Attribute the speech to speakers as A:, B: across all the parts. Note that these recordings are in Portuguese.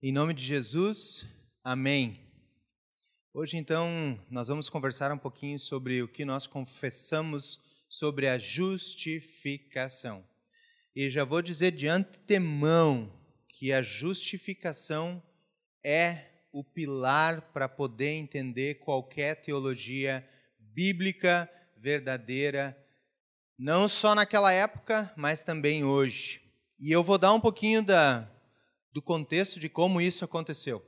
A: Em nome de Jesus, amém. Hoje, então, nós vamos conversar um pouquinho sobre o que nós confessamos sobre a justificação. E já vou dizer de antemão que a justificação é o pilar para poder entender qualquer teologia bíblica verdadeira, não só naquela época, mas também hoje. E eu vou dar um pouquinho da, do contexto de como isso aconteceu.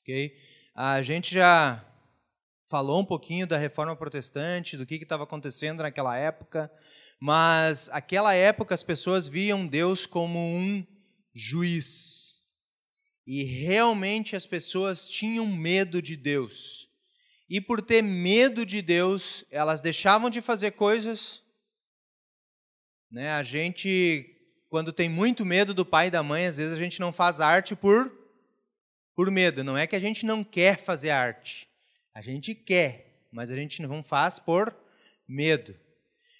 A: Ok? A gente já falou um pouquinho da reforma protestante, do que estava acontecendo naquela época, mas aquela época as pessoas viam Deus como um juiz. E realmente as pessoas tinham medo de Deus. E por ter medo de Deus, elas deixavam de fazer coisas. Né? A gente quando tem muito medo do pai e da mãe, às vezes a gente não faz arte por por medo. Não é que a gente não quer fazer arte. A gente quer, mas a gente não faz por medo.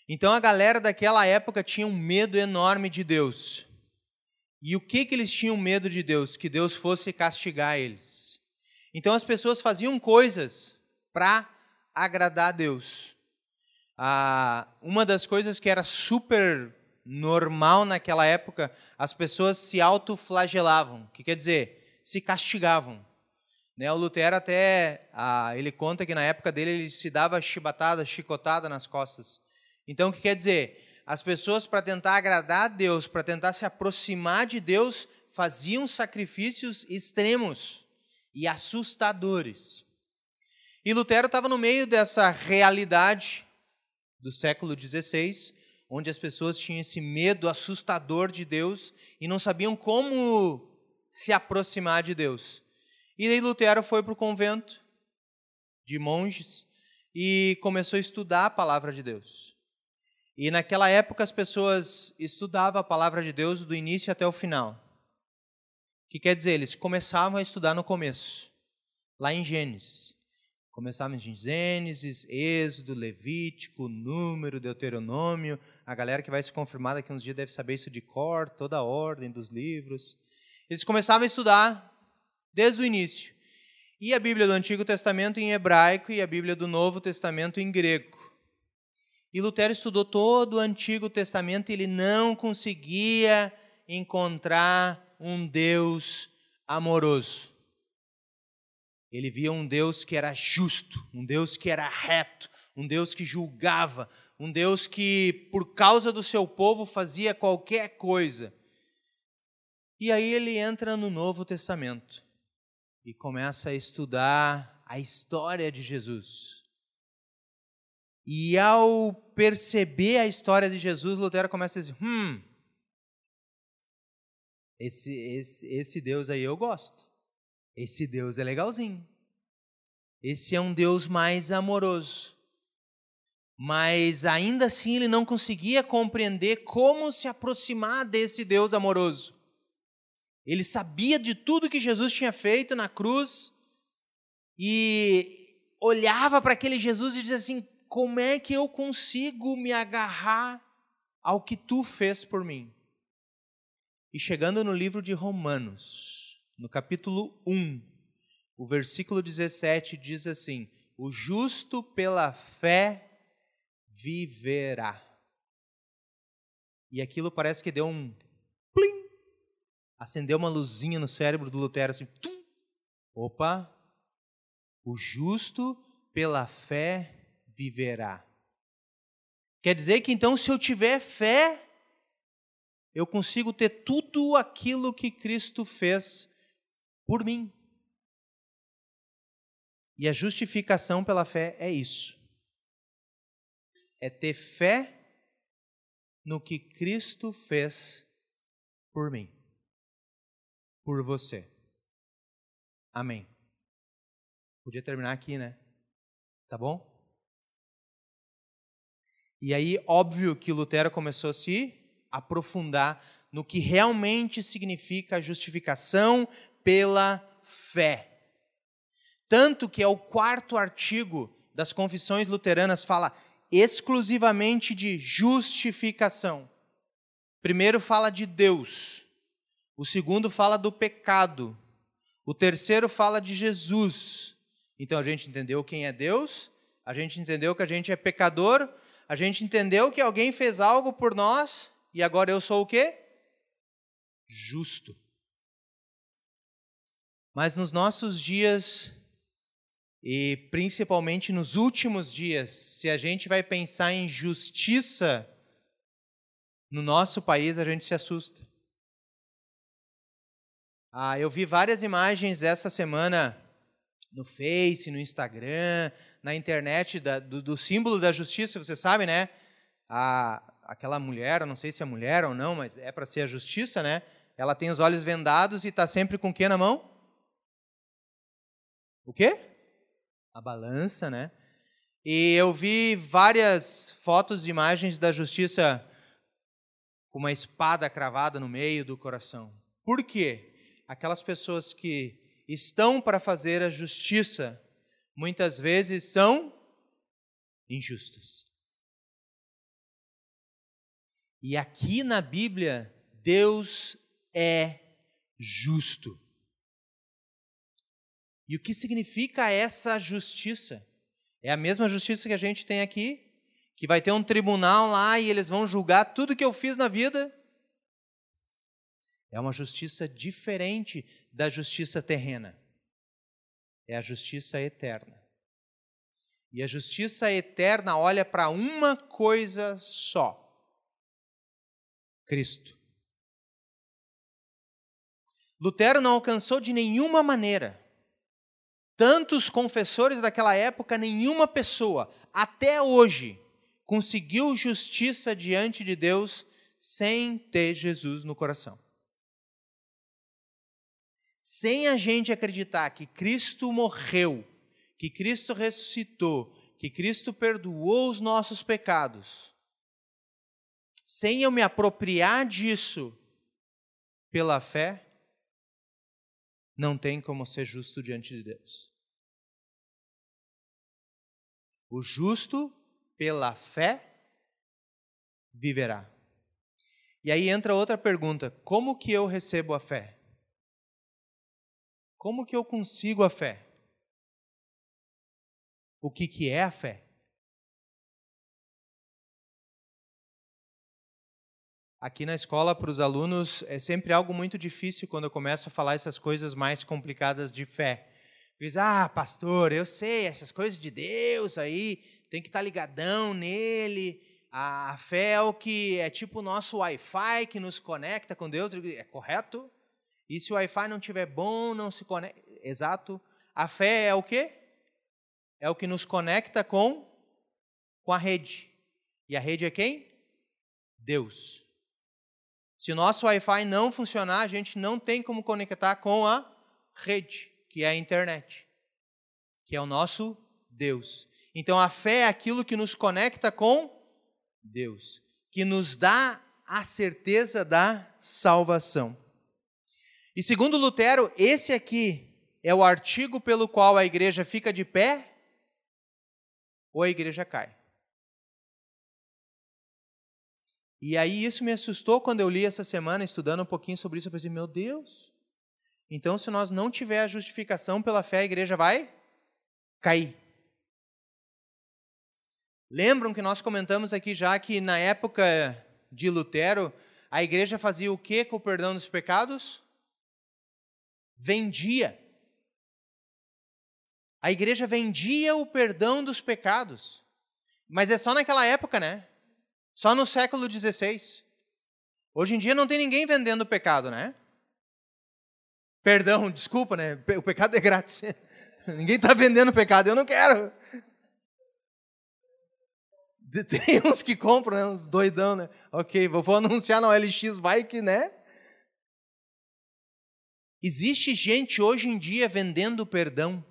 A: Então a galera daquela época tinha um medo enorme de Deus. E o que que eles tinham medo de Deus? Que Deus fosse castigar eles. Então as pessoas faziam coisas para agradar a Deus. Ah, uma das coisas que era super normal naquela época, as pessoas se autoflagelavam, que quer dizer, se castigavam. Né, o Lutero até, ah, ele conta que na época dele ele se dava chibatada, chicotada nas costas. Então, o que quer dizer? As pessoas, para tentar agradar a Deus, para tentar se aproximar de Deus, faziam sacrifícios extremos e assustadores. E Lutero estava no meio dessa realidade do século XVI, onde as pessoas tinham esse medo assustador de Deus e não sabiam como se aproximar de Deus. E daí Lutero foi para o convento de monges e começou a estudar a palavra de Deus. E naquela época as pessoas estudavam a palavra de Deus do início até o final. O que quer dizer? Eles começavam a estudar no começo, lá em Gênesis. Começávamos em Gênesis, Êxodo, Levítico, Número, Deuteronômio. A galera que vai se confirmar daqui uns dias deve saber isso de cor, toda a ordem dos livros. Eles começavam a estudar desde o início. E a Bíblia do Antigo Testamento em hebraico e a Bíblia do Novo Testamento em grego. E Lutero estudou todo o Antigo Testamento e ele não conseguia encontrar um Deus amoroso. Ele via um Deus que era justo, um Deus que era reto, um Deus que julgava, um Deus que, por causa do seu povo, fazia qualquer coisa. E aí ele entra no Novo Testamento e começa a estudar a história de Jesus. E ao perceber a história de Jesus, Lutero começa a dizer: hum, esse, esse, esse Deus aí eu gosto. Esse Deus é legalzinho. Esse é um Deus mais amoroso. Mas ainda assim ele não conseguia compreender como se aproximar desse Deus amoroso. Ele sabia de tudo que Jesus tinha feito na cruz e olhava para aquele Jesus e dizia assim: como é que eu consigo me agarrar ao que tu fez por mim? E chegando no livro de Romanos, no capítulo 1, o versículo 17 diz assim: O justo pela fé viverá. E aquilo parece que deu um plim, acendeu uma luzinha no cérebro do Lutero assim, tum, opa, o justo pela fé viverá. Quer dizer que então, se eu tiver fé, eu consigo ter tudo aquilo que Cristo fez por mim. E a justificação pela fé é isso. É ter fé no que Cristo fez por mim, por você. Amém. Podia terminar aqui, né? Tá bom? E aí, óbvio que Lutero começou a se aprofundar no que realmente significa a justificação pela fé. Tanto que é o quarto artigo das confissões luteranas fala exclusivamente de justificação. Primeiro fala de Deus, o segundo fala do pecado O terceiro fala de Jesus. Então a gente entendeu quem é Deus, a gente entendeu que a gente é pecador, a gente entendeu que alguém fez algo por nós e agora eu sou o quê? Justo. Mas nos nossos dias e principalmente nos últimos dias, se a gente vai pensar em justiça no nosso país, a gente se assusta. Ah, eu vi várias imagens essa semana no Face, no Instagram, na internet da, do, do, símbolo da justiça, você sabe, né? A, aquela mulher, não sei se é mulher ou não, mas é para ser a justiça, né? Ela tem os olhos vendados e está sempre com o que na mão? O quê? a balança, né? E eu vi várias fotos de imagens da justiça com uma espada cravada no meio do coração. Por quê? Aquelas pessoas que estão para fazer a justiça muitas vezes são injustas. E aqui na Bíblia, Deus é justo. E o que significa essa justiça? É a mesma justiça que a gente tem aqui, que vai ter um tribunal lá e eles vão julgar tudo que eu fiz na vida. É uma justiça diferente da justiça terrena. É a justiça eterna. E a justiça eterna olha para uma coisa só: Cristo. Lutero não alcançou de nenhuma maneira tantos confessores daquela época, nenhuma pessoa, até hoje, conseguiu justiça diante de Deus sem ter Jesus no coração. Sem a gente acreditar que Cristo morreu, que Cristo ressuscitou, que Cristo perdoou os nossos pecados, sem eu me apropriar disso pela fé, não tem como ser justo diante de Deus. O justo, pela fé, viverá. E aí entra outra pergunta: como que eu recebo a fé? Como que eu consigo a fé? O que, que é a fé? aqui na escola para os alunos é sempre algo muito difícil quando eu começo a falar essas coisas mais complicadas de fé. Diz, ah, pastor, eu sei, essas coisas de Deus aí, tem que estar tá ligadão nele. A fé é o que é tipo o nosso Wi-Fi que nos conecta com Deus. É correto? E se o Wi-Fi não estiver bom, não se conecta. Exato. A fé é o quê? É o que nos conecta com, com a rede. E a rede é quem? Deus. Se o nosso Wi-Fi não funcionar, a gente não tem como conectar com a rede, que é a internet, que é o nosso Deus. Então a fé é aquilo que nos conecta com Deus, que nos dá a certeza da salvação. E segundo Lutero, esse aqui é o artigo pelo qual a igreja fica de pé ou a igreja cai. E aí isso me assustou quando eu li essa semana, estudando um pouquinho sobre isso, eu pensei, meu Deus, então se nós não tiver a justificação pela fé, a igreja vai cair. Lembram que nós comentamos aqui já que na época de Lutero, a igreja fazia o que com o perdão dos pecados? Vendia. A igreja vendia o perdão dos pecados. Mas é só naquela época, né? Só no século XVI. Hoje em dia não tem ninguém vendendo pecado, né? Perdão, desculpa, né? O pecado é grátis. Ninguém está vendendo pecado, eu não quero. Tem uns que compram, né? uns doidão, né? Ok, vou anunciar na OLX, vai que, né? Existe gente hoje em dia vendendo perdão.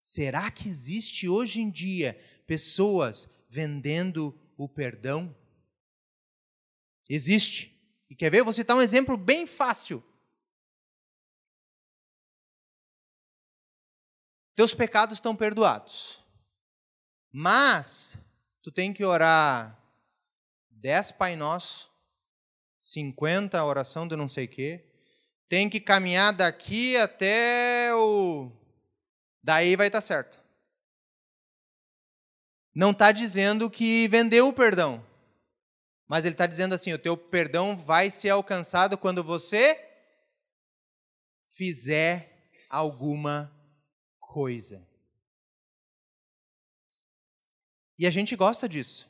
A: Será que existe hoje em dia pessoas vendendo o perdão? Existe. E quer ver? Vou citar um exemplo bem fácil. Teus pecados estão perdoados. Mas tu tem que orar dez Pai Nosso 50 a oração do não sei quê. Tem que caminhar daqui até o. Daí vai estar tá certo. Não está dizendo que vendeu o perdão. Mas ele está dizendo assim: o teu perdão vai ser alcançado quando você fizer alguma coisa. E a gente gosta disso.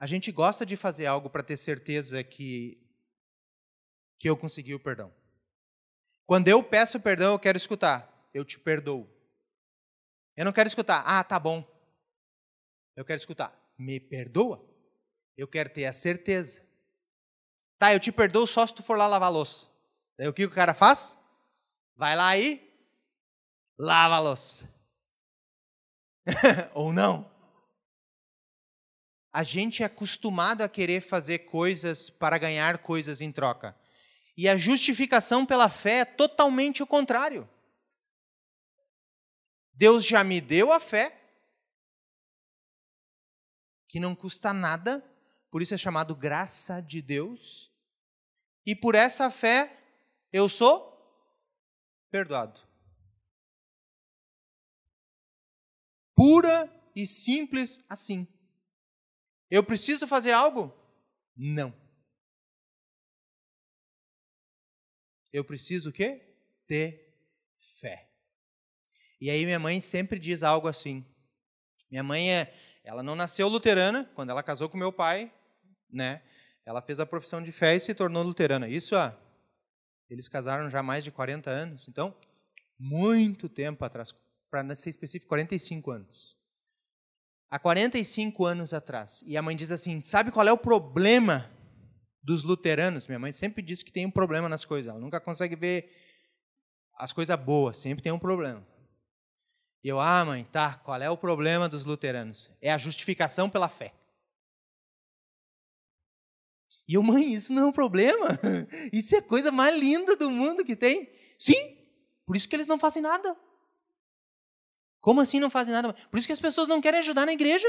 A: A gente gosta de fazer algo para ter certeza que que eu consegui o perdão. Quando eu peço perdão, eu quero escutar, eu te perdoo. Eu não quero escutar, ah, tá bom. Eu quero escutar, me perdoa. Eu quero ter a certeza. Tá, eu te perdoo só se tu for lá lavar a louça. Daí o que o cara faz? Vai lá e lava a louça. Ou não. A gente é acostumado a querer fazer coisas para ganhar coisas em troca. E a justificação pela fé é totalmente o contrário. Deus já me deu a fé, que não custa nada, por isso é chamado graça de Deus, e por essa fé eu sou perdoado. Pura e simples assim. Eu preciso fazer algo? Não. Eu preciso o quê? Ter fé. E aí minha mãe sempre diz algo assim. Minha mãe é, ela não nasceu luterana, quando ela casou com meu pai, né? Ela fez a profissão de fé e se tornou luterana. Isso, ah, eles casaram já há mais de 40 anos, então muito tempo atrás, para ser específico, 45 anos. Há 45 anos atrás. E a mãe diz assim: "Sabe qual é o problema dos luteranos. Minha mãe sempre disse que tem um problema nas coisas. Ela nunca consegue ver as coisas boas, sempre tem um problema. E eu, ah, mãe, tá, qual é o problema dos luteranos? É a justificação pela fé. E eu, mãe, isso não é um problema. Isso é a coisa mais linda do mundo que tem. Sim, por isso que eles não fazem nada. Como assim não fazem nada? Por isso que as pessoas não querem ajudar na igreja.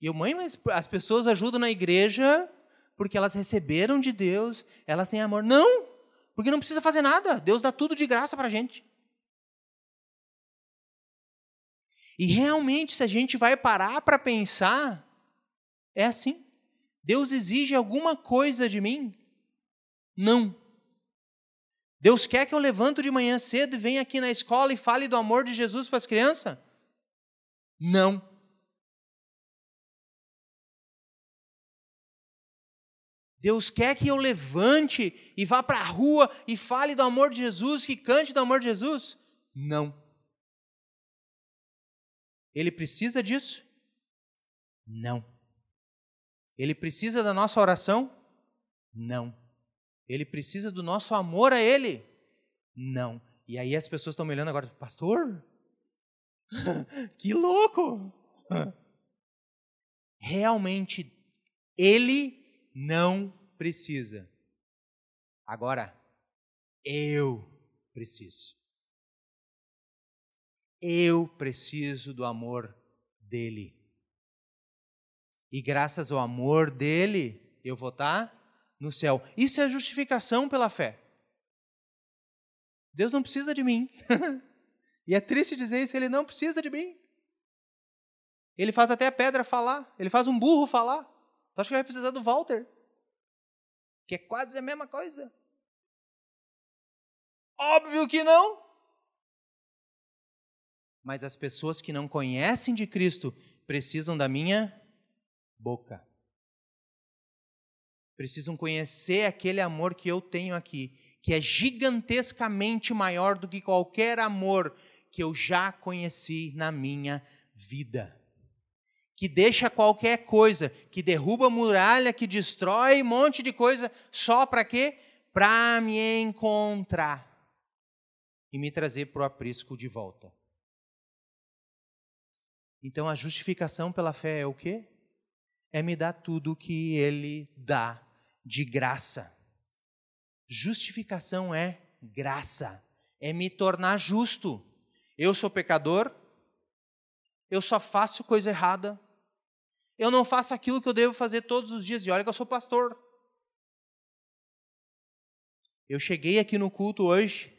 A: E eu, mãe, mas as pessoas ajudam na igreja porque elas receberam de Deus, elas têm amor. Não, porque não precisa fazer nada. Deus dá tudo de graça para a gente. E realmente, se a gente vai parar para pensar, é assim. Deus exige alguma coisa de mim? Não. Deus quer que eu levanto de manhã cedo e venha aqui na escola e fale do amor de Jesus para as crianças? Não. Deus quer que eu levante e vá para a rua e fale do amor de Jesus, que cante do amor de Jesus? Não. Ele precisa disso? Não. Ele precisa da nossa oração? Não. Ele precisa do nosso amor a Ele? Não. E aí as pessoas estão me olhando agora, pastor? que louco! Realmente, Ele não precisa. Agora, eu preciso. Eu preciso do amor dele. E graças ao amor dele, eu vou estar no céu. Isso é justificação pela fé. Deus não precisa de mim. e é triste dizer isso, ele não precisa de mim. Ele faz até a pedra falar, ele faz um burro falar. Tu acha que vai precisar do Walter? Que é quase a mesma coisa. Óbvio que não. Mas as pessoas que não conhecem de Cristo precisam da minha boca. Precisam conhecer aquele amor que eu tenho aqui, que é gigantescamente maior do que qualquer amor que eu já conheci na minha vida que deixa qualquer coisa, que derruba muralha, que destrói um monte de coisa, só para quê? Para me encontrar e me trazer para o aprisco de volta. Então a justificação pela fé é o quê? É me dar tudo o que ele dá de graça. Justificação é graça, é me tornar justo. Eu sou pecador, eu só faço coisa errada, eu não faço aquilo que eu devo fazer todos os dias. E olha que eu sou pastor. Eu cheguei aqui no culto hoje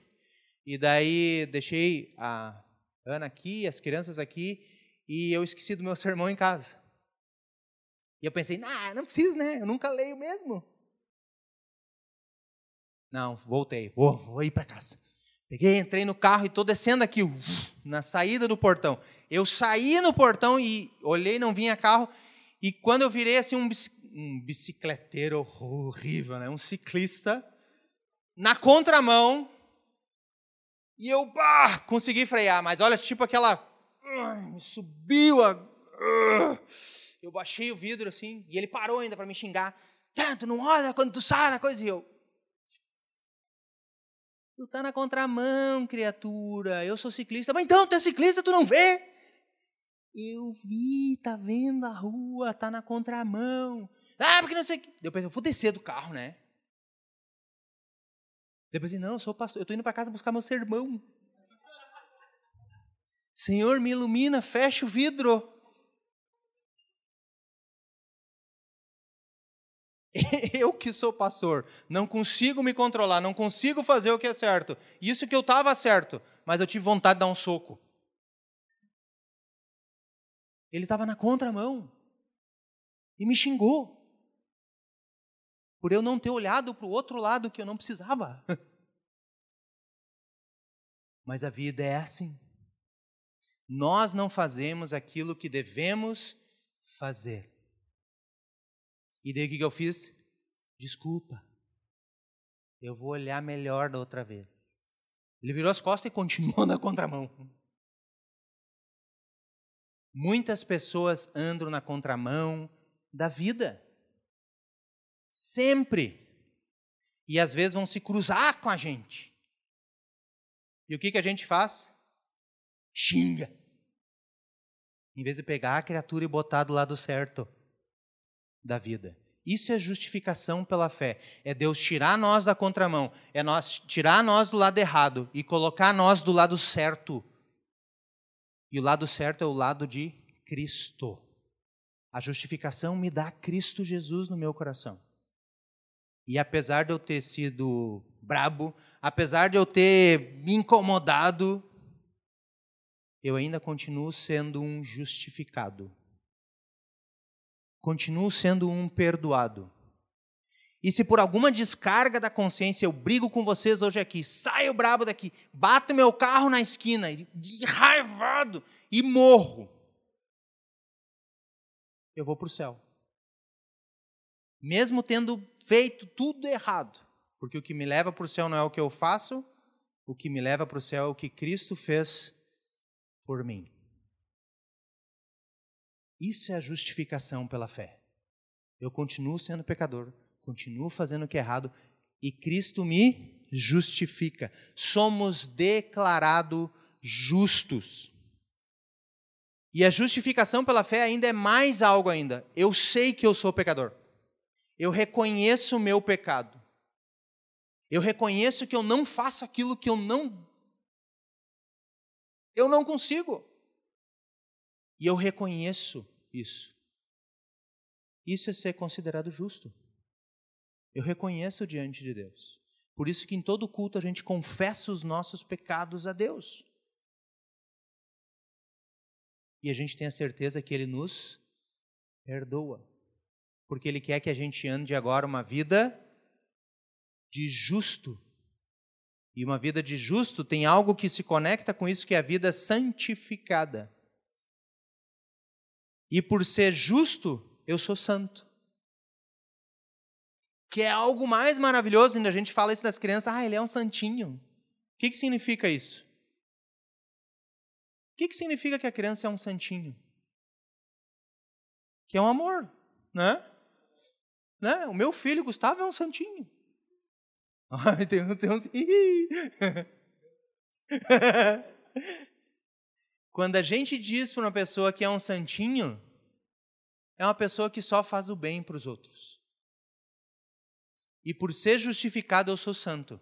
A: e daí deixei a Ana aqui, as crianças aqui e eu esqueci do meu sermão em casa. E eu pensei, ah, não precisa, né? Eu nunca leio mesmo. Não, voltei, vou, vou ir para casa. Peguei, entrei no carro e estou descendo aqui, na saída do portão. Eu saí no portão e olhei, não vinha carro. E quando eu virei assim, um, um bicicleteiro horrível, né? um ciclista, na contramão, e eu bah, consegui frear, mas olha, tipo aquela. Subiu a. Eu baixei o vidro assim, e ele parou ainda para me xingar. Ah, tu não olha quando tu sai na coisa. E eu, Tu tá na contramão, criatura. Eu sou ciclista. Mas então, tu é ciclista, tu não vê? Eu vi, tá vendo a rua, tá na contramão. Ah, porque não sei o que. Eu pensei, eu vou descer do carro, né? Depois pensei, não, eu sou pastor, eu tô indo para casa buscar meu sermão. Senhor, me ilumina, fecha o vidro. Eu que sou pastor, não consigo me controlar, não consigo fazer o que é certo. Isso que eu estava certo, mas eu tive vontade de dar um soco. Ele estava na contramão e me xingou por eu não ter olhado para o outro lado que eu não precisava. Mas a vida é assim. Nós não fazemos aquilo que devemos fazer. E daí o que eu fiz? Desculpa. Eu vou olhar melhor da outra vez. Ele virou as costas e continuou na contramão. Muitas pessoas andam na contramão da vida. Sempre. E às vezes vão se cruzar com a gente. E o que, que a gente faz? Xinga. Em vez de pegar a criatura e botar do lado certo da vida. Isso é justificação pela fé. É Deus tirar nós da contramão, é nós tirar nós do lado errado e colocar nós do lado certo. E o lado certo é o lado de Cristo. A justificação me dá Cristo Jesus no meu coração. E apesar de eu ter sido brabo, apesar de eu ter me incomodado, eu ainda continuo sendo um justificado continuo sendo um perdoado. E se por alguma descarga da consciência eu brigo com vocês hoje aqui, saio brabo daqui, bato meu carro na esquina, raivado, e morro, eu vou para o céu. Mesmo tendo feito tudo errado, porque o que me leva para o céu não é o que eu faço, o que me leva para o céu é o que Cristo fez por mim. Isso é a justificação pela fé. Eu continuo sendo pecador, continuo fazendo o que é errado e Cristo me justifica. Somos declarados justos. E a justificação pela fé ainda é mais algo ainda. Eu sei que eu sou pecador. Eu reconheço o meu pecado. Eu reconheço que eu não faço aquilo que eu não eu não consigo. E eu reconheço isso. Isso é ser considerado justo. Eu reconheço diante de Deus. Por isso que em todo culto a gente confessa os nossos pecados a Deus. E a gente tem a certeza que Ele nos perdoa. Porque Ele quer que a gente ande agora uma vida de justo. E uma vida de justo tem algo que se conecta com isso, que é a vida santificada. E por ser justo, eu sou santo. Que é algo mais maravilhoso, ainda a gente fala isso das crianças, ah, ele é um santinho. O que, que significa isso? O que, que significa que a criança é um santinho? Que é um amor, né? né? O meu filho, Gustavo, é um santinho. Ai, tem, tem uns... Quando a gente diz para uma pessoa que é um santinho, é uma pessoa que só faz o bem para os outros. E por ser justificado, eu sou santo.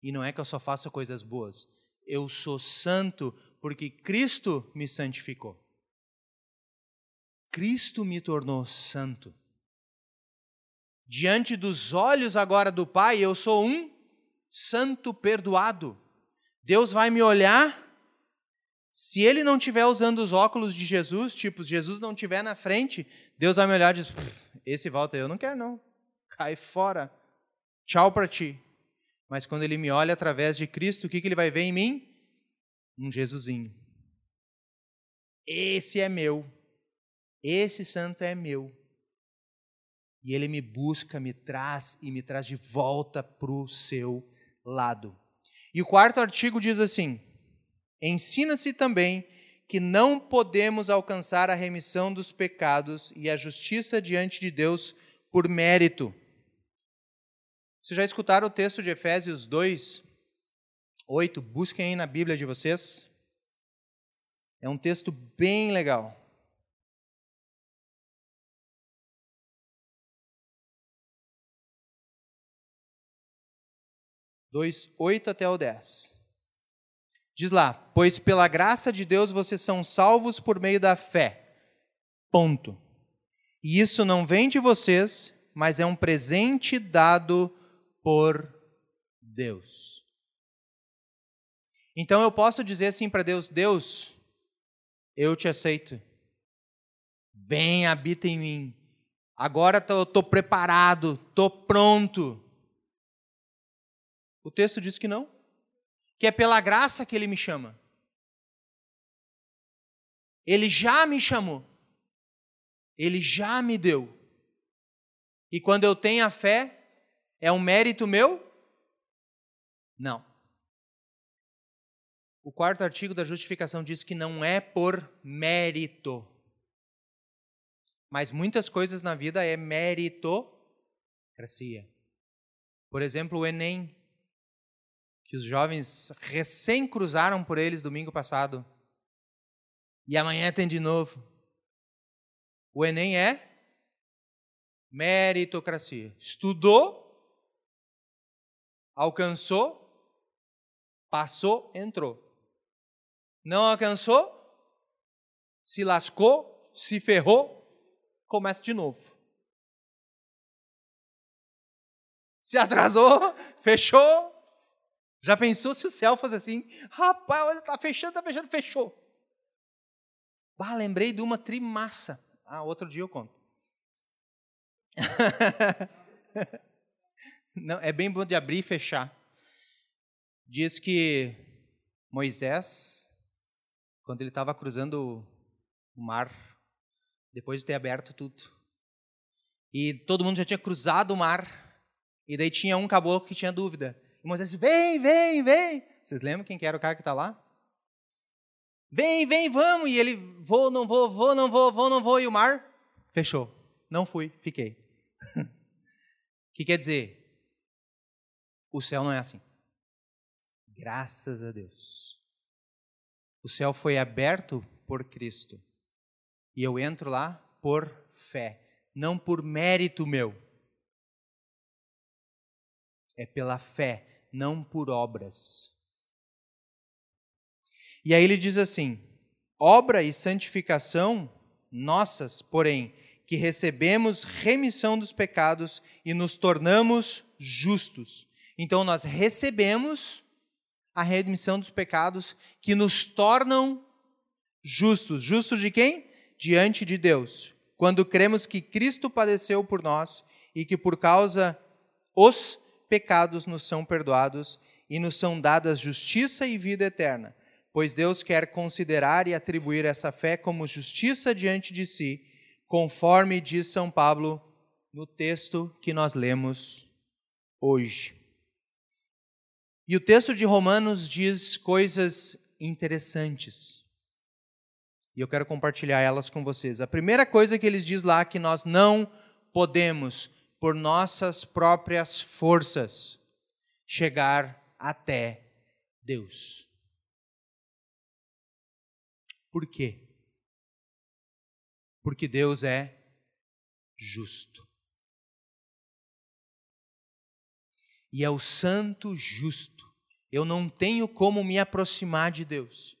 A: E não é que eu só faço coisas boas. Eu sou santo porque Cristo me santificou. Cristo me tornou santo. Diante dos olhos agora do Pai, eu sou um santo perdoado. Deus vai me olhar. Se ele não estiver usando os óculos de Jesus, tipo, Jesus não estiver na frente, Deus vai me olhar e diz: Esse volta eu não quero, não. Cai fora. Tchau para ti. Mas quando ele me olha através de Cristo, o que, que ele vai ver em mim? Um Jesusinho. Esse é meu. Esse santo é meu. E ele me busca, me traz e me traz de volta para o seu lado. E o quarto artigo diz assim: Ensina-se também que não podemos alcançar a remissão dos pecados e a justiça diante de Deus por mérito. Vocês já escutaram o texto de Efésios 2, 8? Busquem aí na Bíblia de vocês. É um texto bem legal. 2, 8 até o 10. Diz lá: Pois pela graça de Deus vocês são salvos por meio da fé. Ponto. E isso não vem de vocês, mas é um presente dado por Deus. Então eu posso dizer assim para Deus: Deus, eu te aceito. Vem, habita em mim. Agora estou preparado, estou pronto. O texto diz que não, que é pela graça que ele me chama. Ele já me chamou. Ele já me deu. E quando eu tenho a fé, é um mérito meu? Não. O quarto artigo da justificação diz que não é por mérito. Mas muitas coisas na vida é meritocracia. Por exemplo, o Enem que os jovens recém cruzaram por eles domingo passado. E amanhã tem de novo. O Enem é meritocracia. Estudou, alcançou, passou, entrou. Não alcançou, se lascou, se ferrou, começa de novo. Se atrasou, fechou, já pensou se o céu fosse assim? Rapaz, olha, tá fechando, tá fechando, fechou. Bah, lembrei de uma trimassa. Ah, outro dia eu conto. Não, é bem bom de abrir e fechar. Diz que Moisés, quando ele estava cruzando o mar, depois de ter aberto tudo, e todo mundo já tinha cruzado o mar, e daí tinha um caboclo que tinha dúvida. E Moisés disse: Vem, vem, vem. Vocês lembram quem que era o cara que está lá? Vem, vem, vamos. E ele: Vou, não vou, vou, não vou, vou, não vou. E o mar fechou. Não fui, fiquei. O que quer dizer? O céu não é assim. Graças a Deus. O céu foi aberto por Cristo. E eu entro lá por fé, não por mérito meu. É pela fé não por obras. E aí ele diz assim: obra e santificação nossas, porém, que recebemos remissão dos pecados e nos tornamos justos. Então nós recebemos a remissão dos pecados que nos tornam justos. Justos de quem? Diante de Deus. Quando cremos que Cristo padeceu por nós e que por causa os pecados nos são perdoados e nos são dadas justiça e vida eterna, pois Deus quer considerar e atribuir essa fé como justiça diante de si, conforme diz São Pablo no texto que nós lemos hoje. E o texto de Romanos diz coisas interessantes. E eu quero compartilhar elas com vocês. A primeira coisa que ele diz lá é que nós não podemos por nossas próprias forças, chegar até Deus. Por quê? Porque Deus é justo. E é o santo justo. Eu não tenho como me aproximar de Deus,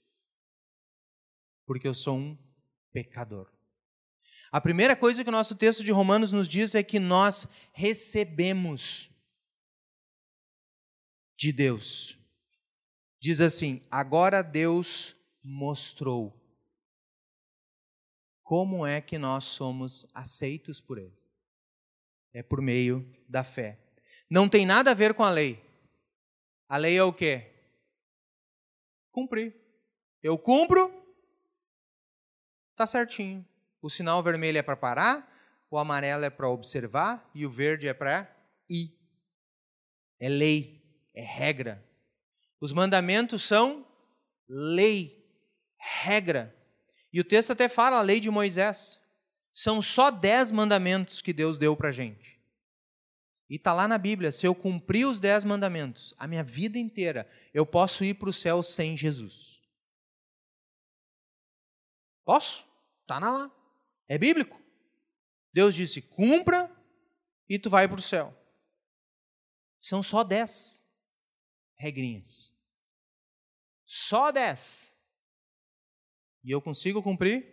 A: porque eu sou um pecador. A primeira coisa que o nosso texto de Romanos nos diz é que nós recebemos de Deus. Diz assim: agora Deus mostrou como é que nós somos aceitos por Ele. É por meio da fé. Não tem nada a ver com a lei. A lei é o quê? Cumprir. Eu cumpro, tá certinho. O sinal vermelho é para parar, o amarelo é para observar e o verde é para ir. É lei, é regra. Os mandamentos são lei, regra. E o texto até fala a lei de Moisés. São só dez mandamentos que Deus deu para a gente. E está lá na Bíblia: se eu cumprir os dez mandamentos, a minha vida inteira, eu posso ir para o céu sem Jesus. Posso? Está lá. É bíblico. Deus disse: cumpra e tu vai para o céu. São só dez regrinhas. Só dez. E eu consigo cumprir?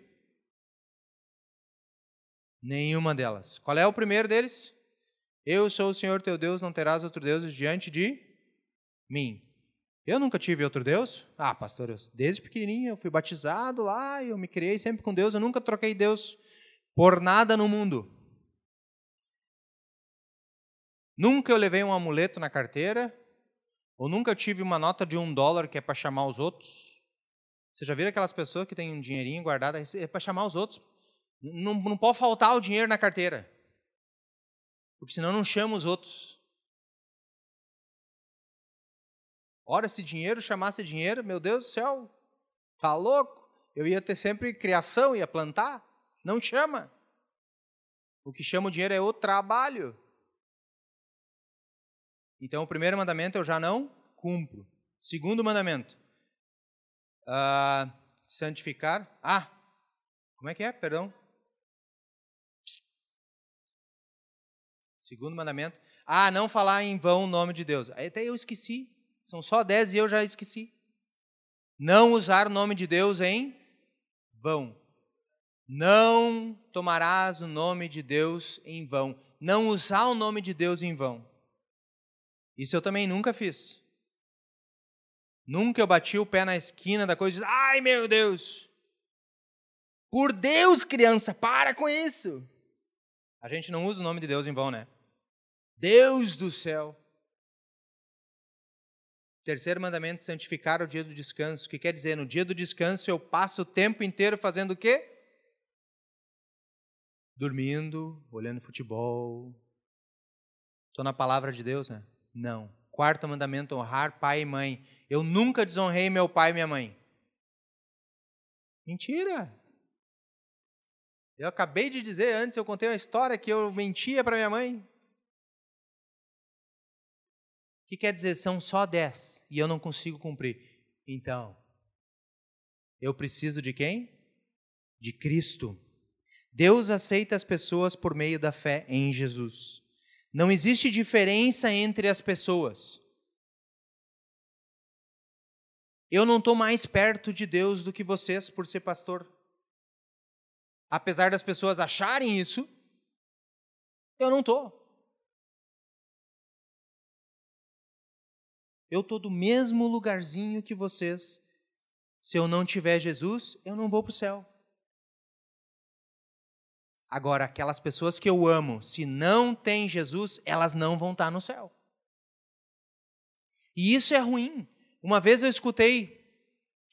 A: Nenhuma delas. Qual é o primeiro deles? Eu sou o Senhor teu Deus, não terás outro Deus diante de mim. Eu nunca tive outro Deus? Ah, pastor, eu, desde pequenininho eu fui batizado lá, eu me criei sempre com Deus, eu nunca troquei Deus por nada no mundo. Nunca eu levei um amuleto na carteira, ou nunca eu tive uma nota de um dólar que é para chamar os outros. Você já viram aquelas pessoas que têm um dinheirinho guardado é para chamar os outros? Não, não pode faltar o dinheiro na carteira, porque senão não chama os outros. Ora, se dinheiro chamasse dinheiro, meu Deus do céu, tá louco? Eu ia ter sempre criação, ia plantar. Não chama. O que chama o dinheiro é o trabalho. Então, o primeiro mandamento eu já não cumpro. Segundo mandamento, uh, santificar. Ah, como é que é? Perdão. Segundo mandamento. Ah, não falar em vão o nome de Deus. Até eu esqueci. São só dez e eu já esqueci. Não usar o nome de Deus em vão. Não tomarás o nome de Deus em vão. Não usar o nome de Deus em vão. Isso eu também nunca fiz. Nunca eu bati o pé na esquina da coisa e disse, ai meu Deus. Por Deus, criança, para com isso. A gente não usa o nome de Deus em vão, né? Deus do céu. Terceiro mandamento, santificar o dia do descanso, que quer dizer, no dia do descanso eu passo o tempo inteiro fazendo o quê? Dormindo, olhando futebol. Estou na palavra de Deus, né? Não. Quarto mandamento, honrar pai e mãe. Eu nunca desonrei meu pai e minha mãe. Mentira. Eu acabei de dizer antes, eu contei uma história que eu mentia para minha mãe que quer dizer são só dez e eu não consigo cumprir. Então, eu preciso de quem? De Cristo. Deus aceita as pessoas por meio da fé em Jesus. Não existe diferença entre as pessoas. Eu não estou mais perto de Deus do que vocês por ser pastor. Apesar das pessoas acharem isso, eu não estou. Eu estou do mesmo lugarzinho que vocês. Se eu não tiver Jesus, eu não vou para o céu. Agora, aquelas pessoas que eu amo, se não tem Jesus, elas não vão estar tá no céu. E isso é ruim. Uma vez eu escutei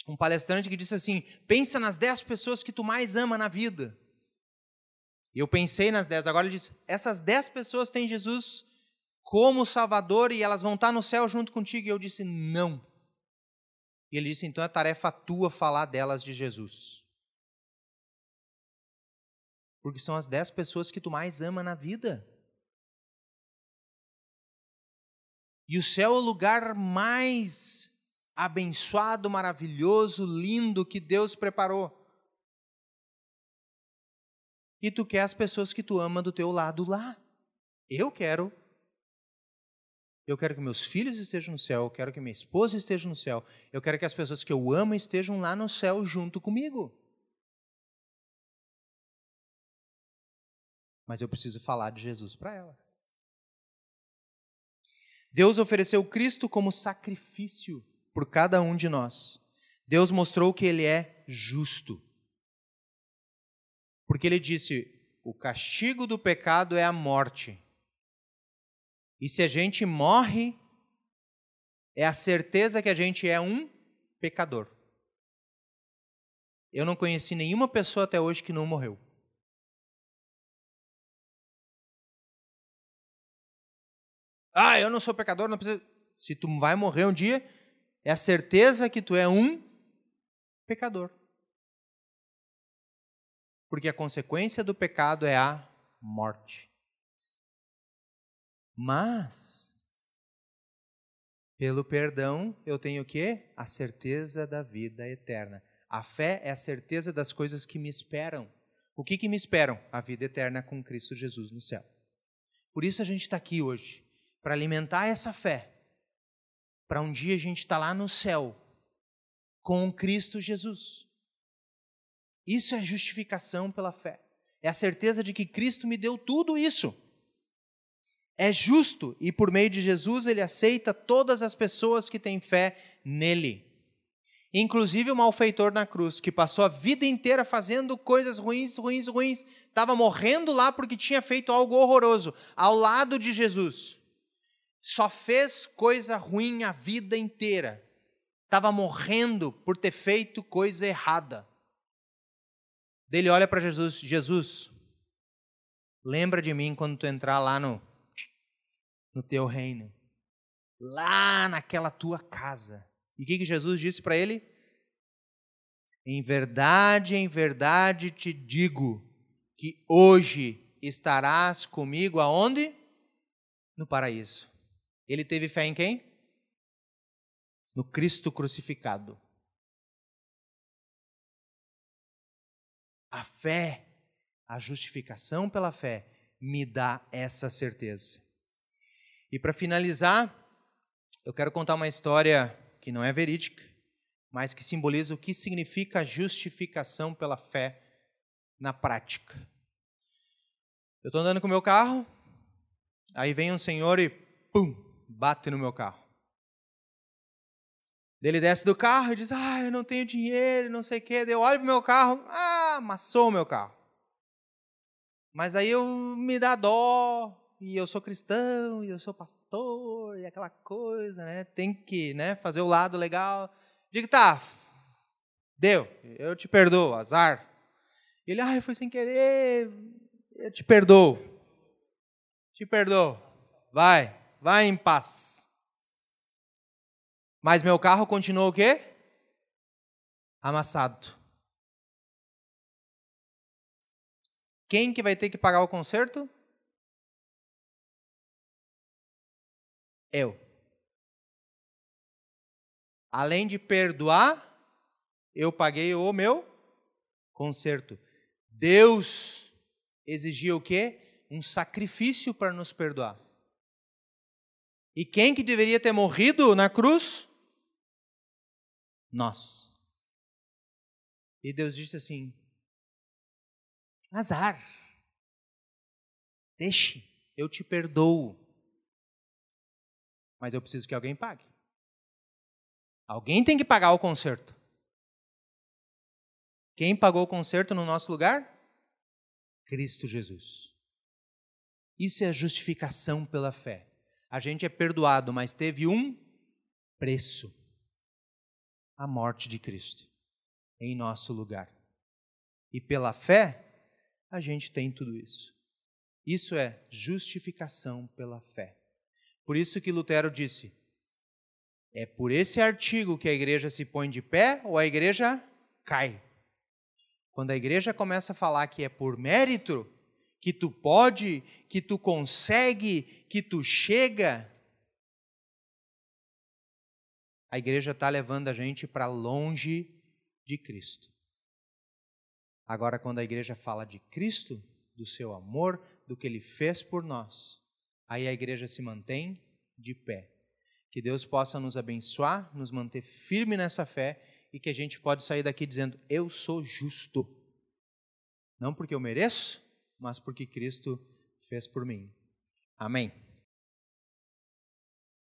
A: um palestrante que disse assim: pensa nas dez pessoas que tu mais ama na vida. E eu pensei nas dez. Agora ele disse: essas dez pessoas têm Jesus como Salvador e elas vão estar no céu junto contigo. E eu disse: Não. E ele disse: Então é tarefa tua falar delas de Jesus. Porque são as dez pessoas que tu mais ama na vida. E o céu é o lugar mais abençoado, maravilhoso, lindo que Deus preparou. E tu quer as pessoas que tu ama do teu lado lá. Eu quero eu quero que meus filhos estejam no céu, eu quero que minha esposa esteja no céu, eu quero que as pessoas que eu amo estejam lá no céu junto comigo. mas eu preciso falar de Jesus para elas. Deus ofereceu Cristo como sacrifício por cada um de nós. Deus mostrou que Ele é justo. Porque Ele disse: o castigo do pecado é a morte. E se a gente morre, é a certeza que a gente é um pecador. Eu não conheci nenhuma pessoa até hoje que não morreu. Ah, eu não sou pecador, não precisa. Se tu vai morrer um dia, é a certeza que tu é um pecador. Porque a consequência do pecado é a morte. Mas pelo perdão eu tenho o quê? A certeza da vida eterna. A fé é a certeza das coisas que me esperam. O que, que me esperam? A vida eterna com Cristo Jesus no céu. Por isso a gente está aqui hoje, para alimentar essa fé, para um dia a gente estar tá lá no céu com Cristo Jesus. Isso é justificação pela fé. É a certeza de que Cristo me deu tudo isso. É justo e por meio de Jesus ele aceita todas as pessoas que têm fé nele inclusive o malfeitor na cruz, que passou a vida inteira fazendo coisas ruins, ruins, ruins, estava morrendo lá porque tinha feito algo horroroso, ao lado de Jesus. Só fez coisa ruim a vida inteira. Estava morrendo por ter feito coisa errada. Dele olha para Jesus, Jesus, lembra de mim quando tu entrar lá no, no teu reino, lá naquela tua casa e o que, que Jesus disse para ele? Em verdade, em verdade te digo que hoje estarás comigo aonde? No paraíso. Ele teve fé em quem? No Cristo crucificado. A fé, a justificação pela fé, me dá essa certeza. E para finalizar, eu quero contar uma história que não é verídica, mas que simboliza o que significa a justificação pela fé na prática. Eu estou andando com o meu carro, aí vem um senhor e pum, bate no meu carro. Ele desce do carro e diz: Ah, eu não tenho dinheiro, não sei o quê. Eu olho para o meu carro, ah, amassou o meu carro. Mas aí eu me dá dó, e eu sou cristão, e eu sou pastor, e aquela coisa, né? Tem que né, fazer o lado legal. Digo, tá, deu, eu te perdoo, azar. Ele, ai, foi sem querer, eu te perdoo. Te perdoo. Vai, vai em paz. Mas meu carro continuou o quê? Amassado. Quem que vai ter que pagar o conserto? Eu. Além de perdoar, eu paguei o meu conserto. Deus exigia o quê? Um sacrifício para nos perdoar. E quem que deveria ter morrido na cruz? Nós. E Deus disse assim: Azar. Deixe, eu te perdoo mas eu preciso que alguém pague. Alguém tem que pagar o conserto. Quem pagou o conserto no nosso lugar? Cristo Jesus. Isso é justificação pela fé. A gente é perdoado, mas teve um preço a morte de Cristo em nosso lugar. E pela fé, a gente tem tudo isso. Isso é justificação pela fé. Por isso que Lutero disse: é por esse artigo que a igreja se põe de pé ou a igreja cai. Quando a igreja começa a falar que é por mérito, que tu pode, que tu consegue, que tu chega, a igreja está levando a gente para longe de Cristo. Agora, quando a igreja fala de Cristo, do seu amor, do que ele fez por nós, aí a igreja se mantém de pé. Que Deus possa nos abençoar, nos manter firme nessa fé e que a gente pode sair daqui dizendo: Eu sou justo. Não porque eu mereço, mas porque Cristo fez por mim. Amém.